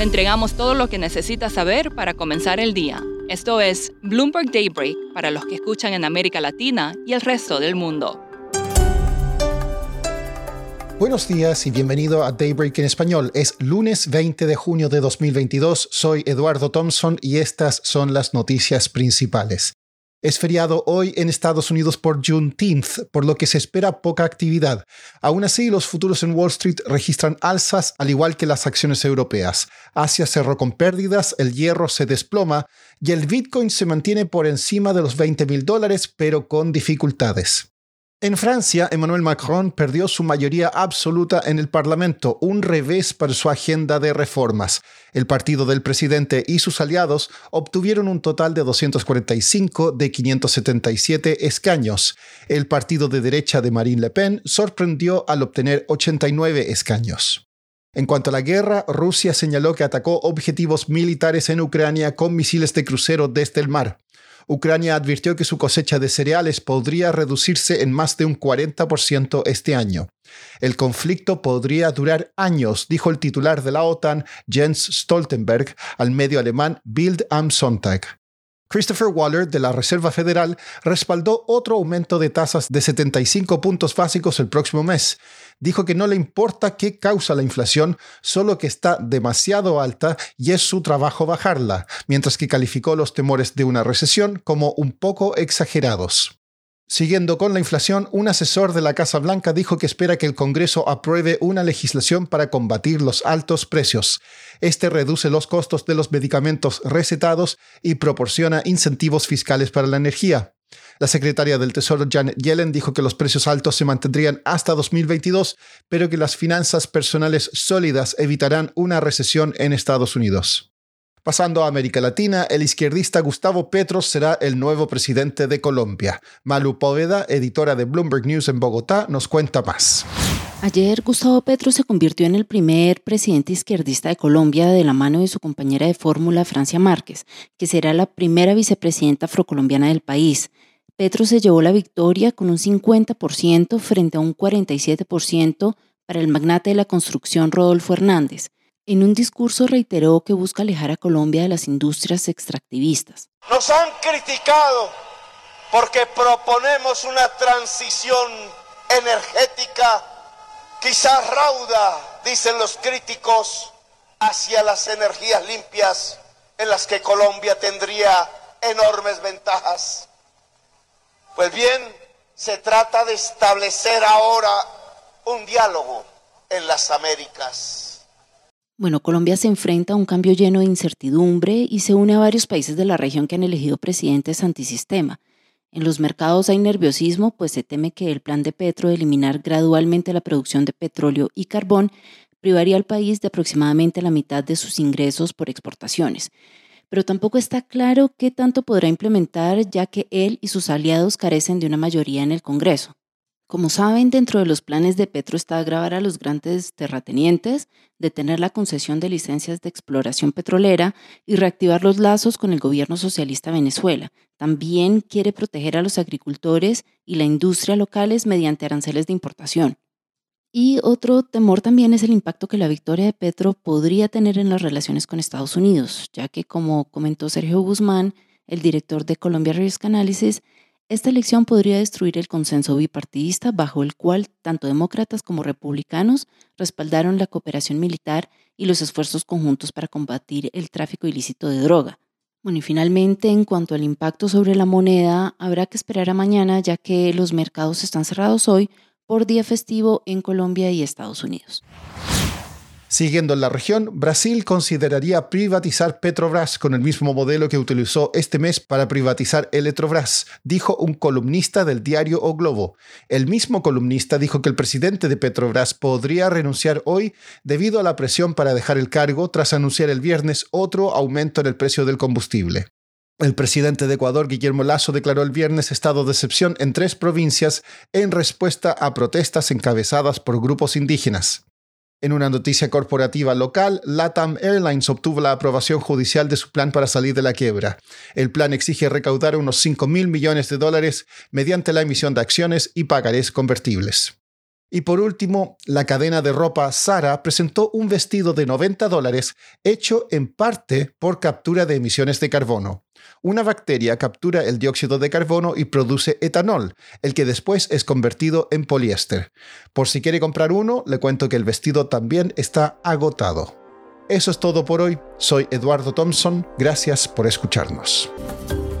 Le entregamos todo lo que necesita saber para comenzar el día. Esto es Bloomberg Daybreak para los que escuchan en América Latina y el resto del mundo. Buenos días y bienvenido a Daybreak en español. Es lunes 20 de junio de 2022. Soy Eduardo Thompson y estas son las noticias principales. Es feriado hoy en Estados Unidos por Juneteenth, por lo que se espera poca actividad. Aún así, los futuros en Wall Street registran alzas, al igual que las acciones europeas. Asia cerró con pérdidas, el hierro se desploma y el Bitcoin se mantiene por encima de los 20 mil dólares, pero con dificultades. En Francia, Emmanuel Macron perdió su mayoría absoluta en el Parlamento, un revés para su agenda de reformas. El partido del presidente y sus aliados obtuvieron un total de 245 de 577 escaños. El partido de derecha de Marine Le Pen sorprendió al obtener 89 escaños. En cuanto a la guerra, Rusia señaló que atacó objetivos militares en Ucrania con misiles de crucero desde el mar. Ucrania advirtió que su cosecha de cereales podría reducirse en más de un 40% este año. El conflicto podría durar años, dijo el titular de la OTAN, Jens Stoltenberg, al medio alemán Bild am Sonntag. Christopher Waller de la Reserva Federal respaldó otro aumento de tasas de 75 puntos básicos el próximo mes. Dijo que no le importa qué causa la inflación, solo que está demasiado alta y es su trabajo bajarla, mientras que calificó los temores de una recesión como un poco exagerados. Siguiendo con la inflación, un asesor de la Casa Blanca dijo que espera que el Congreso apruebe una legislación para combatir los altos precios. Este reduce los costos de los medicamentos recetados y proporciona incentivos fiscales para la energía. La secretaria del Tesoro Janet Yellen dijo que los precios altos se mantendrían hasta 2022, pero que las finanzas personales sólidas evitarán una recesión en Estados Unidos. Pasando a América Latina, el izquierdista Gustavo Petro será el nuevo presidente de Colombia. Malu Poveda, editora de Bloomberg News en Bogotá, nos cuenta más. Ayer Gustavo Petro se convirtió en el primer presidente izquierdista de Colombia de la mano de su compañera de fórmula Francia Márquez, que será la primera vicepresidenta afrocolombiana del país. Petro se llevó la victoria con un 50% frente a un 47% para el magnate de la construcción Rodolfo Hernández. En un discurso reiteró que busca alejar a Colombia de las industrias extractivistas. Nos han criticado porque proponemos una transición energética quizás rauda, dicen los críticos, hacia las energías limpias en las que Colombia tendría enormes ventajas. Pues bien, se trata de establecer ahora un diálogo en las Américas bueno, Colombia se enfrenta a un cambio lleno de incertidumbre y se une a varios países de la región que han elegido presidentes antisistema. En los mercados hay nerviosismo, pues se teme que el plan de Petro de eliminar gradualmente la producción de petróleo y carbón privaría al país de aproximadamente la mitad de sus ingresos por exportaciones. Pero tampoco está claro qué tanto podrá implementar, ya que él y sus aliados carecen de una mayoría en el Congreso. Como saben, dentro de los planes de Petro está agravar a los grandes terratenientes, detener la concesión de licencias de exploración petrolera y reactivar los lazos con el gobierno socialista Venezuela. También quiere proteger a los agricultores y la industria locales mediante aranceles de importación. Y otro temor también es el impacto que la victoria de Petro podría tener en las relaciones con Estados Unidos, ya que como comentó Sergio Guzmán, el director de Colombia Risk Analysis, esta elección podría destruir el consenso bipartidista bajo el cual tanto demócratas como republicanos respaldaron la cooperación militar y los esfuerzos conjuntos para combatir el tráfico ilícito de droga. Bueno, y finalmente, en cuanto al impacto sobre la moneda, habrá que esperar a mañana ya que los mercados están cerrados hoy por día festivo en Colombia y Estados Unidos. Siguiendo en la región, Brasil consideraría privatizar Petrobras con el mismo modelo que utilizó este mes para privatizar Eletrobras, dijo un columnista del diario O Globo. El mismo columnista dijo que el presidente de Petrobras podría renunciar hoy debido a la presión para dejar el cargo tras anunciar el viernes otro aumento en el precio del combustible. El presidente de Ecuador, Guillermo Lazo, declaró el viernes estado de excepción en tres provincias en respuesta a protestas encabezadas por grupos indígenas. En una noticia corporativa local, LATAM Airlines obtuvo la aprobación judicial de su plan para salir de la quiebra. El plan exige recaudar unos 5 mil millones de dólares mediante la emisión de acciones y pagarés convertibles. Y por último, la cadena de ropa Sara presentó un vestido de 90 dólares hecho en parte por captura de emisiones de carbono. Una bacteria captura el dióxido de carbono y produce etanol, el que después es convertido en poliéster. Por si quiere comprar uno, le cuento que el vestido también está agotado. Eso es todo por hoy. Soy Eduardo Thompson. Gracias por escucharnos.